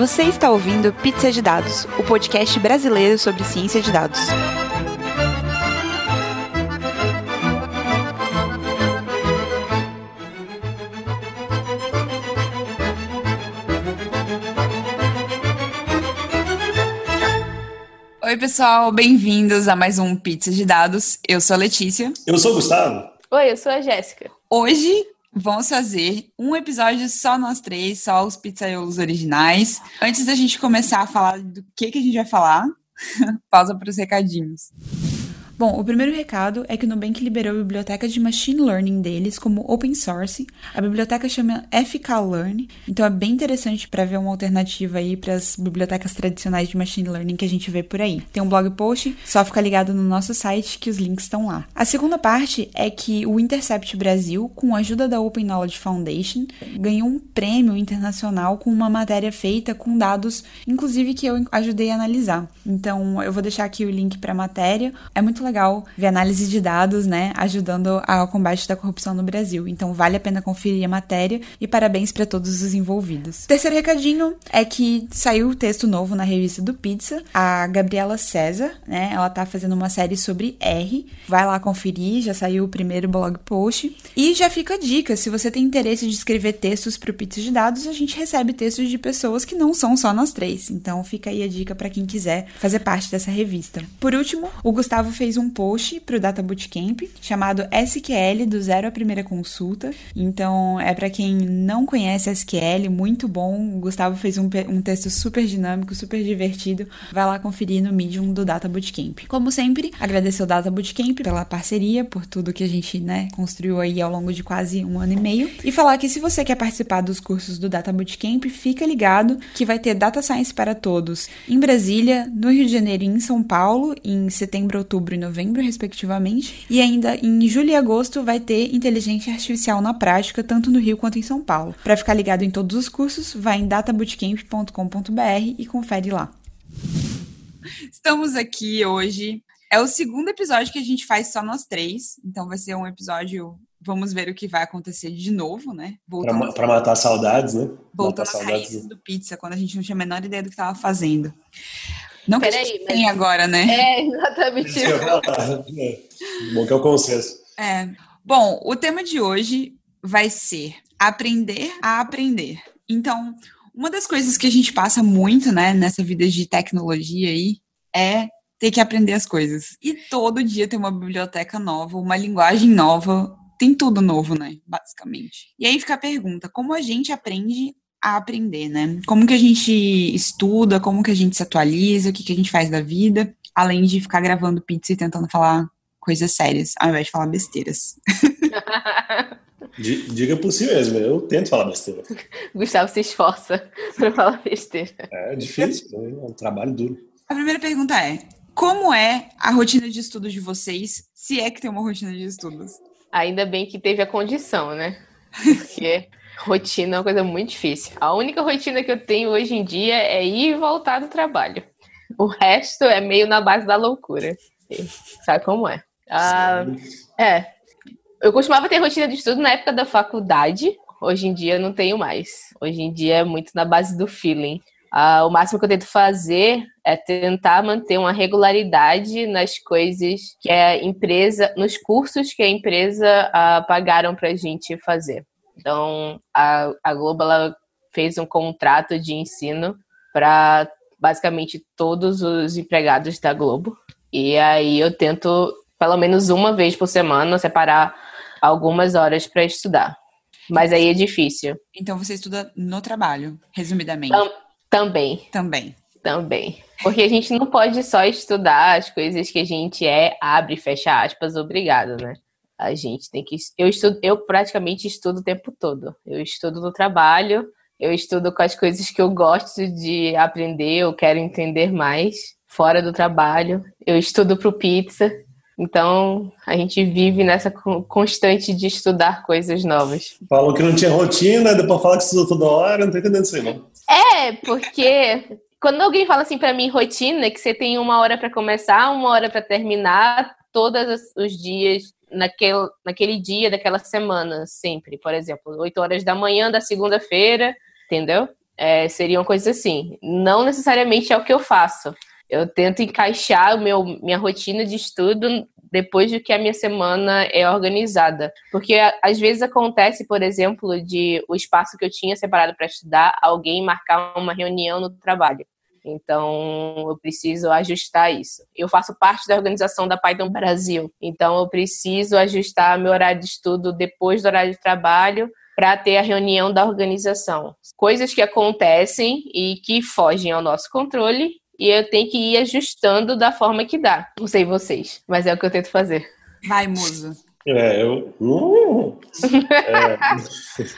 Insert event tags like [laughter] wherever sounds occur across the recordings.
Você está ouvindo Pizza de Dados, o podcast brasileiro sobre ciência de dados. Oi, pessoal, bem-vindos a mais um Pizza de Dados. Eu sou a Letícia. Eu sou o Gustavo. Oi, eu sou a Jéssica. Hoje vamos fazer um episódio só nós três, só os pizzaiolos originais. Antes da gente começar a falar do que, que a gente vai falar, [laughs] pausa para os recadinhos. Bom, o primeiro recado é que o Nubank liberou a biblioteca de machine learning deles como open source. A biblioteca chama FK Learn, então é bem interessante para ver uma alternativa aí para as bibliotecas tradicionais de machine learning que a gente vê por aí. Tem um blog post, só fica ligado no nosso site que os links estão lá. A segunda parte é que o Intercept Brasil, com a ajuda da Open Knowledge Foundation, ganhou um prêmio internacional com uma matéria feita com dados, inclusive que eu ajudei a analisar. Então, eu vou deixar aqui o link para a matéria. É muito legal ver análise de dados, né, ajudando ao combate da corrupção no Brasil. Então vale a pena conferir a matéria e parabéns para todos os envolvidos. Terceiro recadinho é que saiu o texto novo na revista do Pizza. A Gabriela César, né, ela tá fazendo uma série sobre R. Vai lá conferir, já saiu o primeiro blog post. E já fica a dica, se você tem interesse de escrever textos para o Pizza de Dados, a gente recebe textos de pessoas que não são só nós três. Então fica aí a dica para quem quiser fazer parte dessa revista. Por último, o Gustavo fez um post para o Data Bootcamp chamado SQL do zero à primeira consulta. Então, é para quem não conhece SQL, muito bom. O Gustavo fez um, um texto super dinâmico, super divertido. Vai lá conferir no Medium do Data Bootcamp. Como sempre, agradecer o Data Bootcamp pela parceria, por tudo que a gente né, construiu aí ao longo de quase um ano e meio. E falar que se você quer participar dos cursos do Data Bootcamp, fica ligado que vai ter Data Science para todos em Brasília, no Rio de Janeiro e em São Paulo, em setembro, outubro novembro novembro, respectivamente. E ainda em julho e agosto vai ter inteligência artificial na prática, tanto no Rio quanto em São Paulo. Para ficar ligado em todos os cursos, vai em databootcamp.com.br e confere lá. Estamos aqui hoje. É o segundo episódio que a gente faz só nós três, então vai ser um episódio Vamos ver o que vai acontecer de novo, né? Para matar saudades, né? Voltando às raízes do pizza, quando a gente não tinha a menor ideia do que estava fazendo. Não que Peraí, a gente mas... tem agora, né? É, exatamente isso. É, bom que é o consenso. É. Bom, o tema de hoje vai ser aprender a aprender. Então, uma das coisas que a gente passa muito, né, nessa vida de tecnologia aí, é ter que aprender as coisas. E todo dia tem uma biblioteca nova, uma linguagem nova, tem tudo novo, né, basicamente. E aí fica a pergunta, como a gente aprende a aprender, né? Como que a gente estuda, como que a gente se atualiza, o que, que a gente faz da vida, além de ficar gravando pizza e tentando falar coisas sérias, ao invés de falar besteiras. Diga por si mesmo, eu tento falar besteira. [laughs] Gustavo se esforça [laughs] para falar besteira. É difícil, é um trabalho duro. A primeira pergunta é: como é a rotina de estudos de vocês, se é que tem uma rotina de estudos? Ainda bem que teve a condição, né? [laughs] Porque Rotina é uma coisa muito difícil. A única rotina que eu tenho hoje em dia é ir e voltar do trabalho. O resto é meio na base da loucura. Sabe como é? Ah, é. Eu costumava ter rotina de estudo na época da faculdade. Hoje em dia não tenho mais. Hoje em dia é muito na base do feeling. Ah, o máximo que eu tento fazer é tentar manter uma regularidade nas coisas que a empresa, nos cursos que a empresa ah, pagaram para gente fazer. Então, a, a Globo ela fez um contrato de ensino para basicamente todos os empregados da Globo. E aí eu tento, pelo menos uma vez por semana, separar algumas horas para estudar. Mas aí é difícil. Então você estuda no trabalho, resumidamente? Tam, também. Também. Também. Porque a gente não pode só estudar as coisas que a gente é, abre e fecha aspas, obrigado, né? A gente tem que. Eu estudo, eu praticamente estudo o tempo todo. Eu estudo no trabalho, eu estudo com as coisas que eu gosto de aprender, eu quero entender mais fora do trabalho. Eu estudo para o pizza. Então, a gente vive nessa constante de estudar coisas novas. Falou que não tinha rotina, depois fala que estudou toda hora, não tô entendendo isso aí, não. É, porque quando alguém fala assim para mim rotina, que você tem uma hora para começar, uma hora para terminar, todos os dias naquele, naquele dia daquela semana, sempre. Por exemplo, 8 horas da manhã da segunda-feira, entendeu? é, seriam coisas assim. Não necessariamente é o que eu faço. Eu tento encaixar meu, minha rotina de estudo depois de que a minha semana é organizada. Porque às vezes acontece, por exemplo, de o espaço que eu tinha separado para estudar, alguém marcar uma reunião no trabalho. Então, eu preciso ajustar isso. Eu faço parte da organização da Python Brasil, então eu preciso ajustar meu horário de estudo depois do horário de trabalho para ter a reunião da organização. Coisas que acontecem e que fogem ao nosso controle e eu tenho que ir ajustando da forma que dá. Não sei vocês, mas é o que eu tento fazer. Vai, muso. É, eu. Uh, [laughs] é,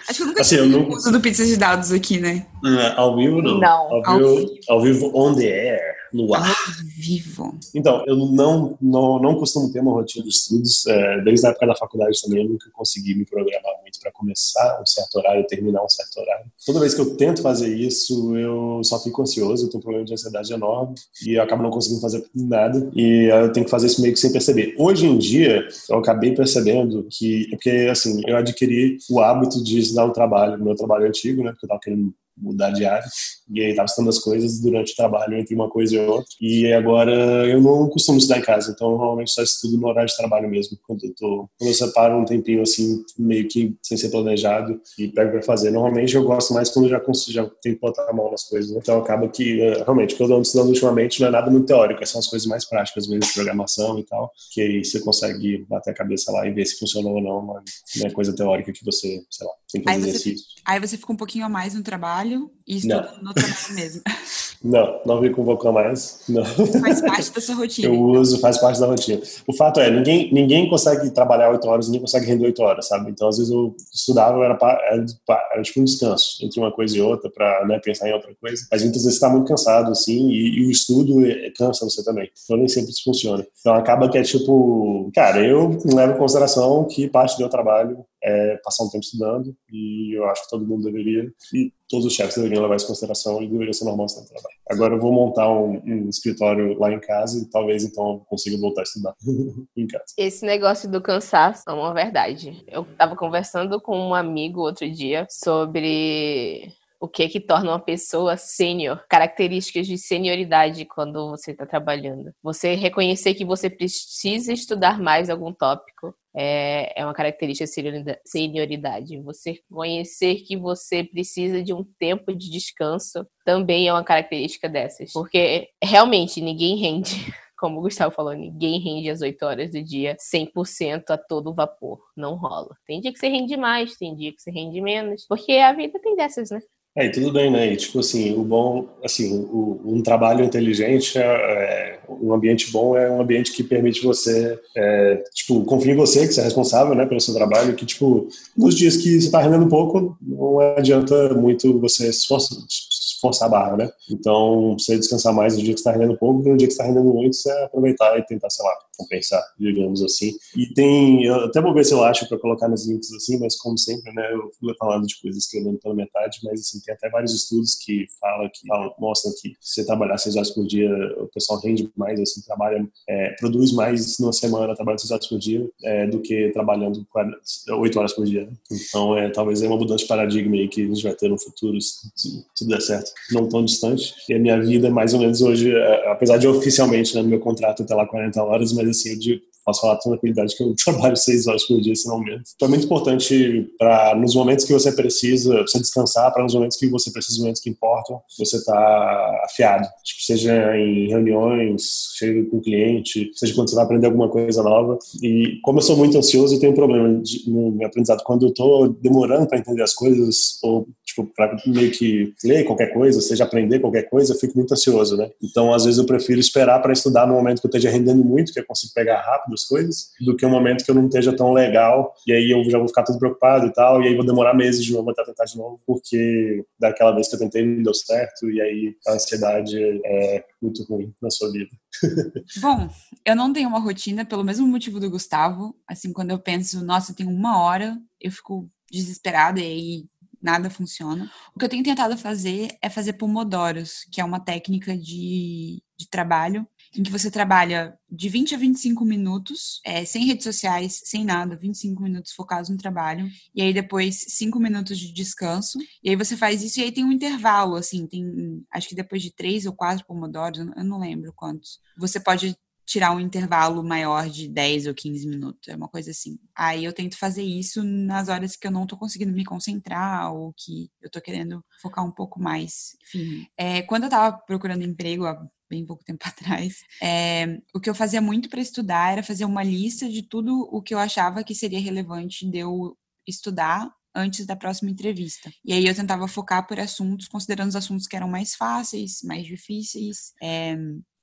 Acho que eu nunca assim, tive eu uso do pizza de dados aqui, né? Uh, ao vivo, não. Não. Ao, vivo, ao vivo on the air no ar. Ao vivo. Então, eu não, não, não costumo ter uma rotina de estudos. É, desde a época da faculdade também, eu nunca consegui me programar muito para começar um certo horário e terminar um certo horário. Toda vez que eu tento fazer isso, eu só fico ansioso, eu tenho um problema de ansiedade enorme e eu acabo não conseguindo fazer nada. E eu tenho que fazer isso meio que sem perceber. Hoje em dia, eu acabei percebendo que, porque assim, eu adquiri o hábito de estudar no trabalho, meu trabalho antigo, né, porque eu estava querendo mudar de área. E aí tava estudando as coisas durante o trabalho, entre uma coisa e outra. E agora eu não costumo estudar em casa, então normalmente só estudo no horário de trabalho mesmo. Quando eu, tô, quando eu separo um tempinho assim, meio que sem ser planejado e pego para fazer. Normalmente eu gosto mais quando já, consigo, já tenho que botar a mão nas coisas. Né? Então acaba que, eh, realmente, o que eu ando estudando ultimamente não é nada muito teórico, são as coisas mais práticas mesmo, de programação e tal, que aí você consegue bater a cabeça lá e ver se funcionou ou não. Não é coisa teórica que você, sei lá, aí. Você, aí você fica um pouquinho a mais no trabalho e estuda no trabalho mesmo. [laughs] Não, não me convocou mais. Não. Faz parte da sua rotina. Eu uso, faz parte da rotina. O fato é, ninguém, ninguém consegue trabalhar oito horas, ninguém consegue render oito horas, sabe? Então, às vezes eu estudava, era, era, era tipo um descanso entre uma coisa e outra para né, pensar em outra coisa. Mas muitas vezes você está muito cansado, assim, e, e, o estudo é, cansa você também. Então, nem sempre isso funciona. Então, acaba que é tipo, cara, eu levo em consideração que parte do meu trabalho é passar um tempo estudando e eu acho que todo mundo deveria e todos os chefes deveriam levar isso em consideração e deveria ser normal no trabalho. Agora eu vou montar um, um, escritório lá em casa e talvez então eu consiga voltar a estudar [laughs] em casa. Esse negócio do cansaço é uma verdade. Eu estava conversando com um amigo outro dia sobre o que é que torna uma pessoa sênior, características de senioridade quando você está trabalhando. Você reconhecer que você precisa estudar mais algum tópico, é, é uma característica de senioridade. Você conhecer que você precisa de um tempo de descanso também é uma característica dessas. Porque realmente ninguém rende. [laughs] Como o Gustavo falou, ninguém rende as 8 horas do dia 100% a todo vapor. Não rola. Tem dia que você rende mais, tem dia que você rende menos. Porque a vida tem dessas, né? É, tudo bem, né? E, tipo assim, o bom, assim, o, um trabalho inteligente, é, é, um ambiente bom é um ambiente que permite você, é, tipo, confiar em você, que você é responsável, né, pelo seu trabalho, que, tipo, nos dias que você tá rendendo pouco, não adianta muito você se esforçar, forçar a barra, né? Então, você descansar mais no dia que está rendendo pouco, e no dia que está rendendo muito, você aproveitar e tentar, sei lá, compensar, digamos assim. E tem, eu até vou ver se eu acho para colocar nos links assim, mas como sempre, né, eu fui falando de coisas que eu lembro pela metade, mas assim, tem até vários estudos que falam, que falam, mostram que se você trabalhar seis horas por dia, o pessoal rende mais, assim, trabalha, é, produz mais numa semana, trabalhando seis horas por dia, é, do que trabalhando oito horas por dia. Então, é, talvez é uma mudança de paradigma aí que a gente vai ter no futuro, se tudo der certo, não tão distante. E a minha vida, mais ou menos hoje, é, apesar de oficialmente, né, no meu contrato até lá 40 horas, mas assim, eu digo, posso falar com tranquilidade que eu [laughs] trabalho seis horas por dia, se não. Então é muito importante para, nos momentos que você precisa, você descansar, para nos momentos que você precisa, momentos que importam, você tá afiado. Tipo, seja em reuniões, seja com cliente, seja quando você vai aprender alguma coisa nova. E como eu sou muito ansioso, eu tenho um problema de, no meu aprendizado. Quando eu tô demorando para entender as coisas, ou tipo, para meio que ler qualquer coisa, seja aprender qualquer coisa, eu fico muito ansioso, né? Então, às vezes eu prefiro esperar para estudar no momento que eu esteja rendendo muito, que eu consigo pegar rápido as coisas, do que um momento que eu não esteja tão legal, e aí eu já vou ficar todo preocupado e tal, e aí vou demorar meses de novo até tentar de novo, porque daquela vez que eu tentei não deu certo, e aí a ansiedade é muito ruim na sua vida. [laughs] Bom, eu não tenho uma rotina pelo mesmo motivo do Gustavo, assim, quando eu penso, nossa, tenho uma hora, eu fico desesperada e aí nada funciona. O que eu tenho tentado fazer é fazer pomodoros, que é uma técnica de, de trabalho em que você trabalha de 20 a 25 minutos, é, sem redes sociais, sem nada, 25 minutos focados no trabalho, e aí depois 5 minutos de descanso, e aí você faz isso e aí tem um intervalo, assim, tem, acho que depois de 3 ou 4 pomodoros, eu não lembro quantos, você pode tirar um intervalo maior de 10 ou 15 minutos, é uma coisa assim. Aí eu tento fazer isso nas horas que eu não tô conseguindo me concentrar ou que eu tô querendo focar um pouco mais. Enfim, é, quando eu tava procurando emprego há bem pouco tempo [laughs] atrás, é, o que eu fazia muito para estudar era fazer uma lista de tudo o que eu achava que seria relevante de eu estudar antes da próxima entrevista. E aí eu tentava focar por assuntos, considerando os assuntos que eram mais fáceis, mais difíceis, é,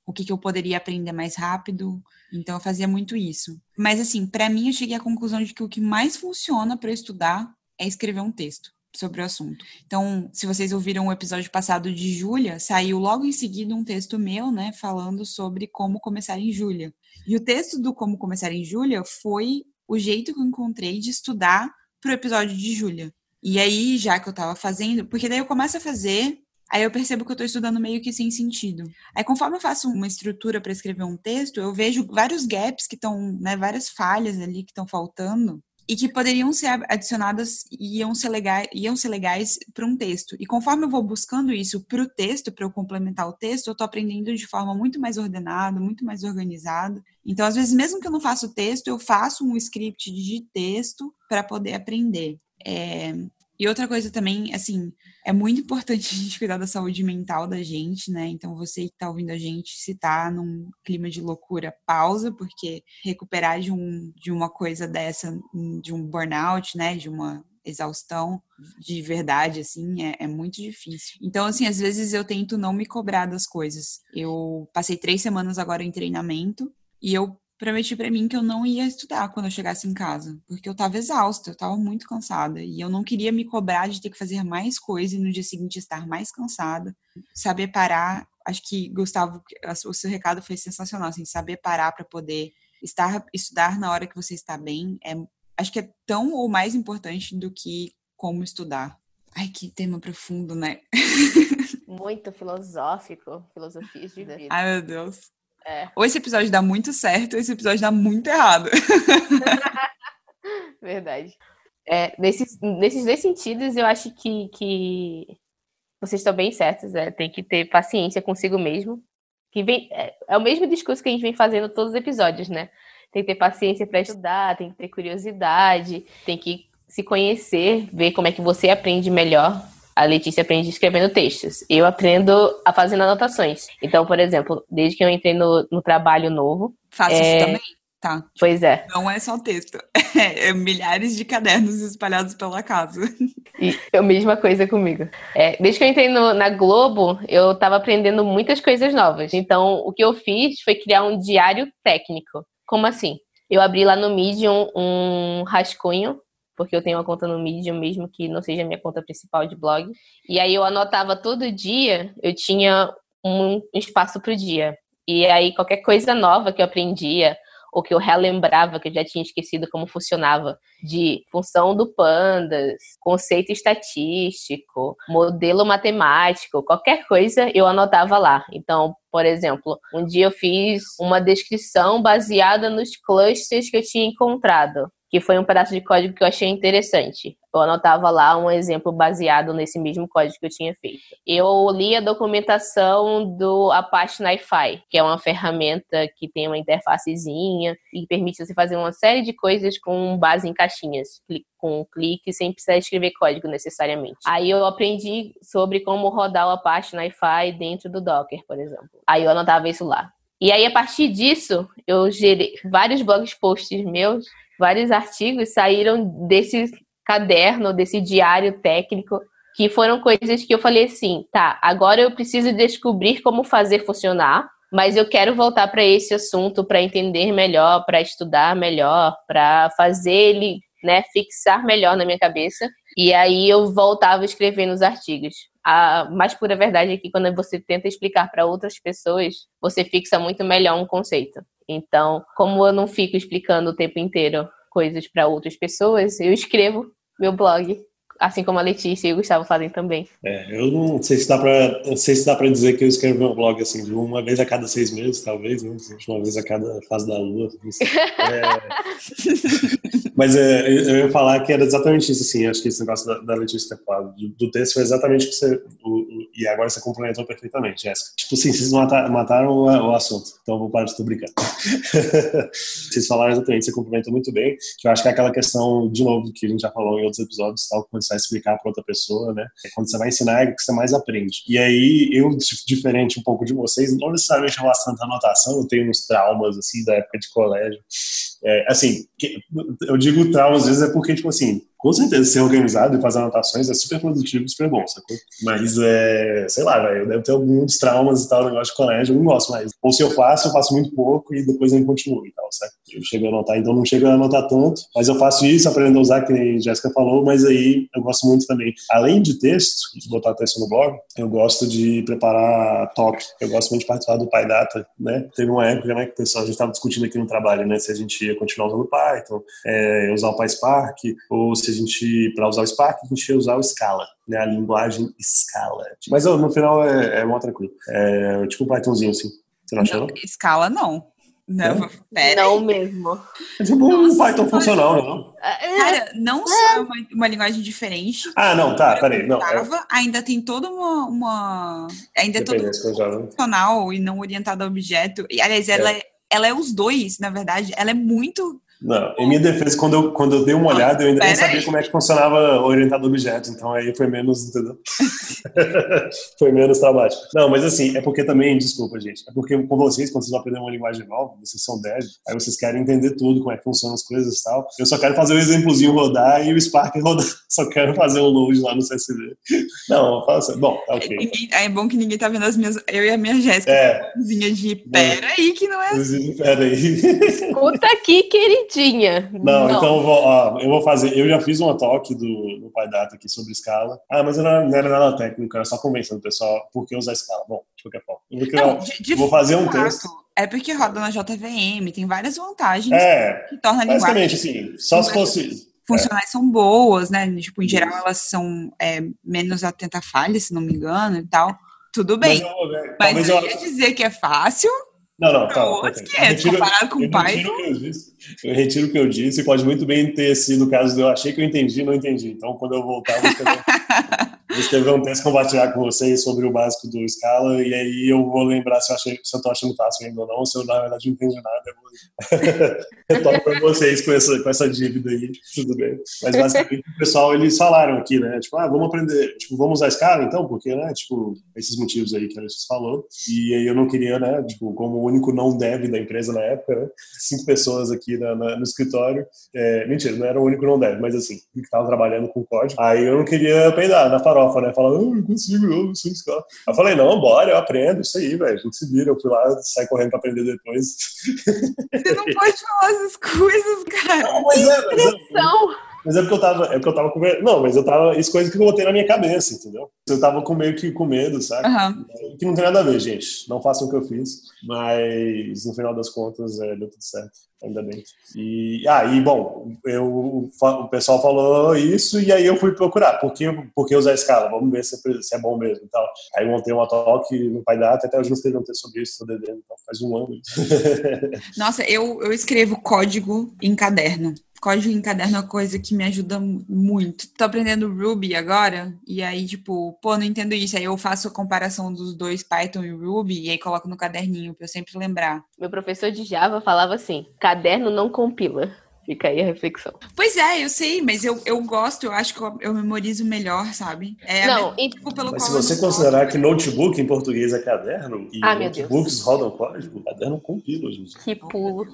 o que, que eu poderia aprender mais rápido. Então eu fazia muito isso. Mas assim, para mim eu cheguei à conclusão de que o que mais funciona para estudar é escrever um texto sobre o assunto. Então, se vocês ouviram o episódio passado de Júlia, saiu logo em seguida um texto meu, né, falando sobre como começar em Júlia. E o texto do como começar em Júlia foi o jeito que eu encontrei de estudar para o episódio de Júlia. E aí, já que eu estava fazendo, porque daí eu começo a fazer Aí eu percebo que eu estou estudando meio que sem sentido. Aí conforme eu faço uma estrutura para escrever um texto, eu vejo vários gaps que estão, né, várias falhas ali que estão faltando e que poderiam ser adicionadas e iam ser legais, iam ser legais para um texto. E conforme eu vou buscando isso para o texto, para eu complementar o texto, eu estou aprendendo de forma muito mais ordenada, muito mais organizada. Então, às vezes, mesmo que eu não faça o texto, eu faço um script de texto para poder aprender. É, e outra coisa também, assim, é muito importante a gente cuidar da saúde mental da gente, né? Então, você que tá ouvindo a gente, se tá num clima de loucura, pausa, porque recuperar de, um, de uma coisa dessa, de um burnout, né? De uma exaustão de verdade, assim, é, é, muito difícil. Então, assim, às vezes eu tento não me cobrar das coisas. Eu passei três semanas agora em treinamento e eu prometi para mim que eu não ia estudar quando eu chegasse em casa, porque eu estava exausta, eu estava muito cansada e eu não queria me cobrar de ter que fazer mais coisa e no dia seguinte estar mais cansada, saber parar. Acho que Gustavo, o seu recado foi sensacional, assim, saber parar para poder estar estudar na hora que você está bem, é acho que é tão ou mais importante do que como estudar. Ai, que tema profundo, né? [laughs] Muito filosófico, filosofias de vida. Ai, meu Deus. É. Ou esse episódio dá muito certo, ou esse episódio dá muito errado. [laughs] Verdade. É, nesses, nesses dois sentidos, eu acho que, que vocês estão bem certos. É, tem que ter paciência consigo mesmo. Que vem, é, é, o mesmo discurso que a gente vem fazendo todos os episódios, né? Tem que ter paciência para estudar, tem que ter curiosidade, tem que se conhecer, ver como é que você aprende melhor a Letícia aprende escrevendo textos. Eu aprendo a fazendo anotações. Então, por exemplo, desde que eu entrei no, no trabalho novo. Faço é... isso também? Tá. Pois é. Não é só texto. [laughs] É milhares de cadernos espalhados pela casa. E a mesma coisa comigo. É, desde que eu entrei no, na Globo, eu estava aprendendo muitas coisas novas. Então, o que eu fiz foi criar um diário técnico. Como assim? Eu abri lá no Medium um rascunho porque eu tenho uma conta no Medium mesmo que não seja minha conta principal de blog. E aí eu anotava todo dia, eu tinha um espaço para o dia. E aí qualquer coisa nova que eu aprendia, ou que eu relembrava que eu já tinha esquecido como funcionava, de função do pandas, conceito estatístico, modelo matemático, qualquer coisa eu anotava lá. Então, por exemplo, um dia eu fiz uma descrição baseada nos clusters que eu tinha encontrado que foi um pedaço de código que eu achei interessante. Eu anotava lá um exemplo baseado nesse mesmo código que eu tinha feito. Eu li a documentação do Apache NiFi, que é uma ferramenta que tem uma interfacezinha e permite você fazer uma série de coisas com base em caixinhas, com um clique, sem precisar escrever código necessariamente. Aí eu aprendi sobre como rodar o Apache NiFi dentro do Docker, por exemplo. Aí eu anotava isso lá. E aí, a partir disso, eu gerei vários blog posts meus vários artigos saíram desse caderno, desse diário técnico, que foram coisas que eu falei assim, tá, agora eu preciso descobrir como fazer funcionar, mas eu quero voltar para esse assunto para entender melhor, para estudar melhor, para fazer ele, né, fixar melhor na minha cabeça. E aí eu voltava escrevendo os artigos. A mais pura verdade é que quando você tenta explicar para outras pessoas, você fixa muito melhor um conceito. Então, como eu não fico explicando o tempo inteiro coisas para outras pessoas, eu escrevo meu blog assim como a Letícia e o Gustavo fazem também. É, eu não sei se dá não sei se dá pra dizer que eu escrevo meu blog assim, de uma vez a cada seis meses, talvez, né? Uma vez a cada fase da lua. [laughs] É... Mas é, eu ia falar que era exatamente isso, assim, acho que esse negócio da, da Letícia ter falado, do, do, texto foi exatamente o que você, o, o, e agora você complementou perfeitamente, Jéssica. Tipo assim, vocês mataram, mataram o, o, assunto, então vou parar de estar brincando. [laughs] vocês falaram exatamente, você complementou muito bem, que eu acho que é aquela questão, de novo, que a gente já falou em outros episódios, tal, quando você vai explicar para outra pessoa, né? É quando você vai ensinar é que você mais aprende. E aí, eu, diferente um pouco de vocês, não necessariamente relação à anotação, eu tenho uns traumas, assim, da época de colégio. É, assim, eu digo traumas às vezes é porque, tipo assim, com certeza ser organizado e fazer anotações é super produtivo, super bom, sacou? Mas é, sei lá, velho, eu devo ter alguns traumas e tal, negócio de colégio, eu não gosto mais. Ou se eu faço, eu faço muito pouco e depois eu continuo e tal, certo? Eu chego a anotar, então não chego a anotar tanto, mas eu faço isso, aprendo a usar, que nem Jéssica falou, mas aí eu gosto muito também. Além de texto, de botar texto no blog, eu gosto de preparar talk, eu gosto muito de participar do PyData, né? Teve uma época, né, que o pessoal, a gente estava discutindo aqui no trabalho, né, se a gente ia continuar usando Python, é, usar o PySpark, ou se a gente, para usar o Spark, a gente ia usar o Scala, né, a linguagem Scala. Mas no final é, é mó tranquilo. É tipo um Pythonzinho, assim. Você não achou? Não, Scala não. Não, pera não mesmo. É tipo um Python funcional, não? É. Cara, não só é uma, uma linguagem diferente. Ah, não, tá, peraí. Não, Java, é... Ainda tem toda uma. uma ainda é todo funcional e não orientado a objeto. E, aliás, ela é. ela é os dois, na verdade. Ela é muito não, em minha defesa, quando eu, quando eu dei uma olhada, eu ainda nem sabia aí. como é que funcionava orientado a objetos, então aí foi menos, entendeu? [laughs] foi menos traumático. Não, mas assim, é porque também, desculpa, gente, é porque com vocês, quando vocês vão aprender uma linguagem nova, vocês são dev, aí vocês querem entender tudo, como é que funcionam as coisas e tal. Eu só quero fazer o um exemplozinho rodar e o Spark [laughs] rodar, só quero fazer um load lá no CSV. Não, faça. Bom, tá ok. É, é bom que ninguém tá vendo as minhas, eu e a minha Jéssica, é. de pera aí que não é assim. Pera aí. Escuta aqui, querido tinha. Não, não. então eu vou, ó, eu vou fazer. Eu já fiz uma talk do, do Pai Data aqui sobre escala. Ah, mas não era, não era nada técnico, era só convencendo o pessoal por que usar escala. Bom, de qualquer forma. Eu vou, não, de, de vou fazer um fato, texto. É porque roda na JVM, tem várias vantagens é, que torna a linguagem. Basicamente, assim, só se fosse. Funcionais é. são boas, né? Tipo, em geral, elas são é, menos atenta a falhas, se não me engano, e tal. Tudo bem. Mas, eu, mas eu ia dizer que é fácil, não, não, tá. Outros que é, comparado com o pai. Eu retiro o que eu disse, pode muito bem ter sido o caso de eu achei que eu entendi não entendi. Então, quando eu voltar, eu vou [laughs] escrever, um texto compartilhar com vocês sobre o básico do Scala, e aí eu vou lembrar se eu, achei, se eu tô achando fácil ainda ou não, se eu, na verdade, não entendi nada, eu retorno [laughs] para vocês com essa, com essa dívida aí, tudo bem. Mas, basicamente, o pessoal, eles falaram aqui, né, tipo, ah, vamos aprender, tipo, vamos usar Scala, então, porque, né, tipo, esses motivos aí que a gente falou, e aí eu não queria, né, tipo, como o único não dev da empresa na época, né, cinco pessoas aqui na, na, no escritório, é, mentira, não era o único não dev, mas assim, que estava trabalhando com código, aí eu não queria peidar na farofa, né, falar, eu não consigo, eu não sei Scala. Eu falei, não, bora, eu aprendo isso aí, velho, a gente se vira, eu fui lá, saí correndo para aprender depois. Você não pode falar essas coisas, cara. Não, mas é, mas é, mas é porque eu tava, é porque eu tava com medo. Não, mas eu tava. Isso coisa que eu botei na minha cabeça, entendeu? Eu tava com meio que com medo, sabe? Uhum. Que não tem nada a ver, gente. Não façam o que eu fiz. Mas no final das contas, é, deu tudo certo. Ainda bem. E, ah, e bom, eu, o pessoal falou isso e aí eu fui procurar. Por que, por que usar a escala? Vamos ver se, é, se é bom mesmo e tal. Aí montei uma talk no Pai Data, até hoje não escrevi um texto sobre isso, tô devendo, então faz um ano. [laughs] Nossa, eu, eu escrevo código em caderno código em caderno é uma coisa que me ajuda muito. Tô aprendendo Ruby agora, e aí, tipo, pô, não entendo isso. Aí eu faço a comparação dos dois, Python e Ruby, e aí coloco no caderninho pra eu sempre lembrar. Meu professor de Java falava assim: caderno não compila. Fica aí a reflexão. Pois é, eu sei, mas eu, eu gosto, eu acho que eu, eu memorizo melhor, sabe? É não, e... tipo, pelo mas se você considerar que notebook em português é caderno e ah, notebooks rodam código, caderno compila, gente. Que pulo.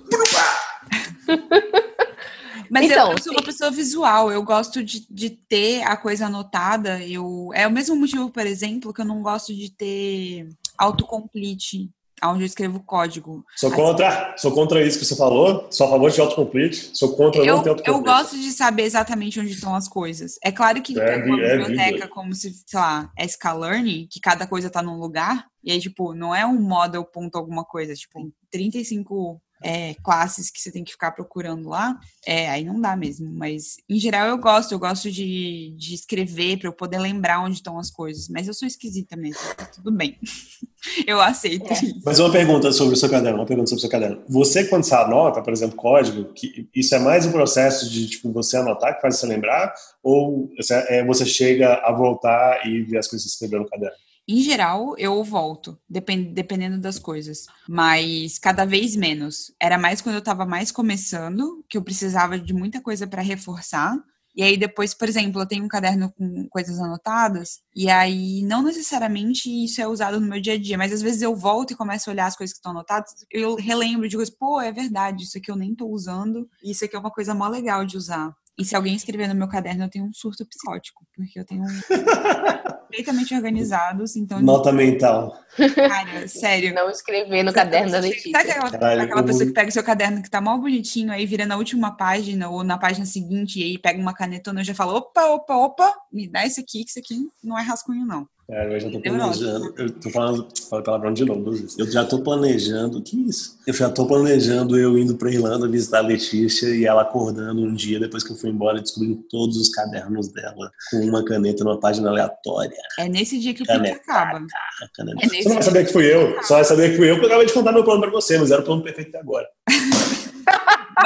Mas então, eu, eu, sou uma pessoa visual, eu gosto de, de ter a coisa anotada. Eu, é o mesmo motivo, por exemplo, que eu não gosto de ter autocomplete onde eu escrevo código. Sou contra, sou contra isso que você falou. Sou a favor de autocomplete. Sou contra eu, não ter autocomplete. Eu gosto de saber exatamente onde estão as coisas. É claro que é, uma é biblioteca como se, sei lá, é Scalearn, que cada coisa está num lugar. E aí, tipo, não é um model ponto alguma coisa. Tipo, 35 é, classes que você tem que ficar procurando lá, é, aí não dá mesmo. Mas, em geral, eu gosto. Eu gosto de, de escrever para eu poder lembrar onde estão as coisas. Mas eu sou esquisita mesmo. Tá tudo bem. [laughs] eu aceito é. Mas uma pergunta sobre o seu caderno. Uma pergunta sobre o seu caderno. Você, quando você anota, por exemplo, código, que isso é mais um processo de, tipo, você anotar que faz você lembrar? Ou é, você chega a voltar e ver as coisas que você escreveu no caderno? Em geral, eu volto, depend, dependendo das coisas. Mas cada vez menos. Era mais quando eu estava mais começando, que eu precisava de muita coisa para reforçar. E aí depois, por exemplo, eu tenho um caderno com coisas anotadas, e aí não necessariamente isso é usado no meu dia a dia, mas às vezes eu volto e começo a olhar as coisas que estão anotadas, eu relembro de coisas, pô, é verdade, isso aqui eu nem tô usando, isso aqui é uma coisa mó legal de usar. E se alguém escrever no meu caderno, eu tenho um surto psicótico, porque eu tenho [laughs] perfeitamente organizados, então... Nota mental. Cara, sério. Não escrever no caderno da Letícia. Sabe aquela, Caralho, aquela pessoa que pega o seu caderno que tá mal bonitinho, aí vira na última página ou na página seguinte, e aí pega uma canetona e já fala, opa, opa, opa, me dá isso aqui, que isso aqui não é rascunho, não. É, eu já tô planejando. Eu tô falando, falei palavrão de novo. Eu já tô planejando. Que isso? Eu já tô planejando eu indo pra Irlanda visitar a Letícia e ela acordando um dia depois que eu fui embora descobrindo todos os cadernos dela com uma caneta numa página aleatória. É nesse dia que o caneta, acaba. Caneta. É você não vai saber que fui eu. Só vai saber que fui eu porque eu acabei de contar meu plano pra você, mas era o plano perfeito até agora.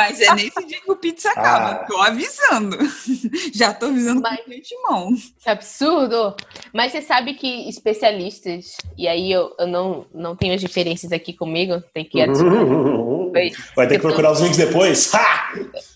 Mas é nesse dia que o pizza acaba. Ah. Tô avisando. [laughs] Já tô avisando Mas, com de mão. Que absurdo! Mas você sabe que especialistas, e aí eu, eu não, não tenho as diferenças aqui comigo, tem que adicionar. Vai ter que procurar tô... os links depois. Ha!